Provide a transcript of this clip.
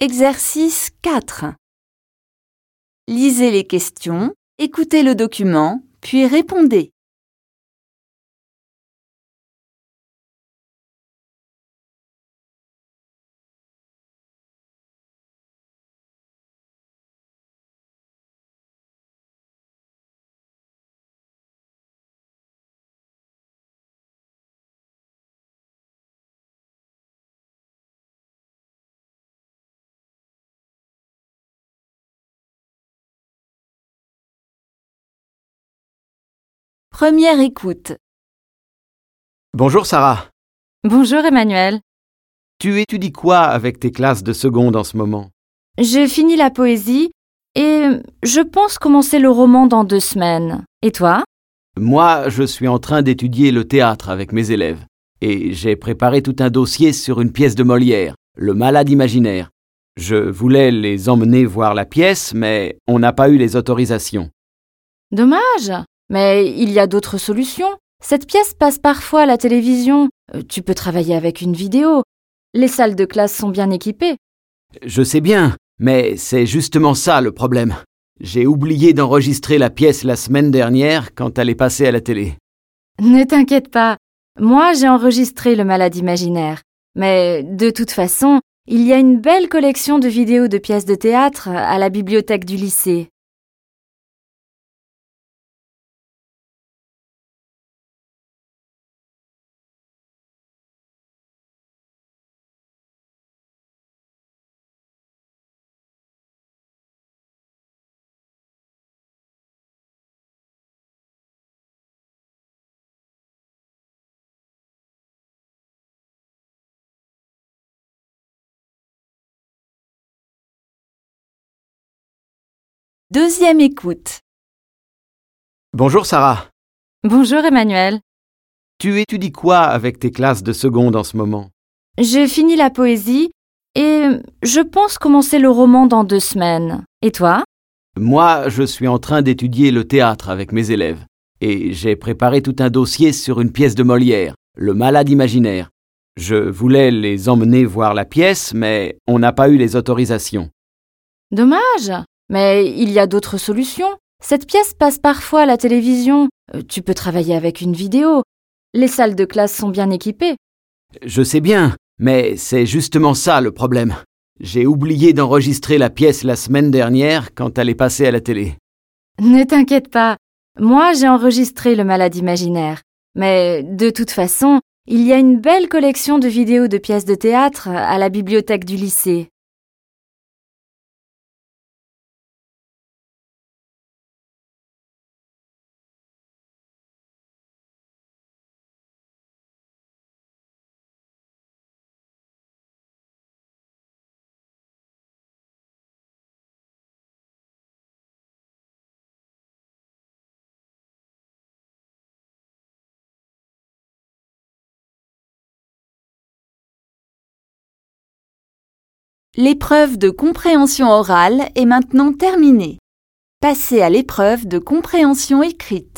Exercice 4. Lisez les questions, écoutez le document, puis répondez. Première écoute. Bonjour Sarah. Bonjour Emmanuel. Tu étudies quoi avec tes classes de seconde en ce moment? J'ai fini la poésie et je pense commencer le roman dans deux semaines. Et toi? Moi, je suis en train d'étudier le théâtre avec mes élèves. Et j'ai préparé tout un dossier sur une pièce de Molière, Le malade imaginaire. Je voulais les emmener voir la pièce, mais on n'a pas eu les autorisations. Dommage. Mais il y a d'autres solutions. Cette pièce passe parfois à la télévision. Euh, Tu peux travailler avec une vidéo. Les salles de classe sont bien équipées. Je sais bien, mais c'est justement ça le problème. J'ai oublié d'enregistrer la pièce la semaine dernière quand elle est passée à la télé. Ne t'inquiète pas. Moi, j'ai enregistré le malade imaginaire. Mais de toute façon, il y a une belle collection de vidéos de pièces de théâtre à la bibliothèque du lycée. Deuxième écoute. Bonjour Sarah. Bonjour Emmanuel. Tu étudies quoi avec tes classes de seconde en ce moment? J'ai fini la poésie et je pense commencer le roman dans deux semaines. Et toi? Moi, je suis en train d'étudier le théâtre avec mes élèves. Et j'ai préparé tout un dossier sur une pièce de Molière, Le malade imaginaire. Je voulais les emmener voir la pièce, mais on n'a pas eu les autorisations. Dommage. Mais il y a d'autres solutions. Cette pièce passe parfois à la télévision. Euh, Tu peux travailler avec une vidéo. Les salles de classe sont bien équipées. Je sais bien, mais c'est justement ça le problème. J'ai oublié d'enregistrer la pièce la semaine dernière quand elle est passée à la télé. Ne t'inquiète pas. Moi, j'ai enregistré le malade imaginaire. Mais de toute façon, il y a une belle collection de vidéos de pièces de théâtre à la bibliothèque du lycée. L'épreuve de compréhension orale est maintenant terminée. Passez à l'épreuve de compréhension écrite.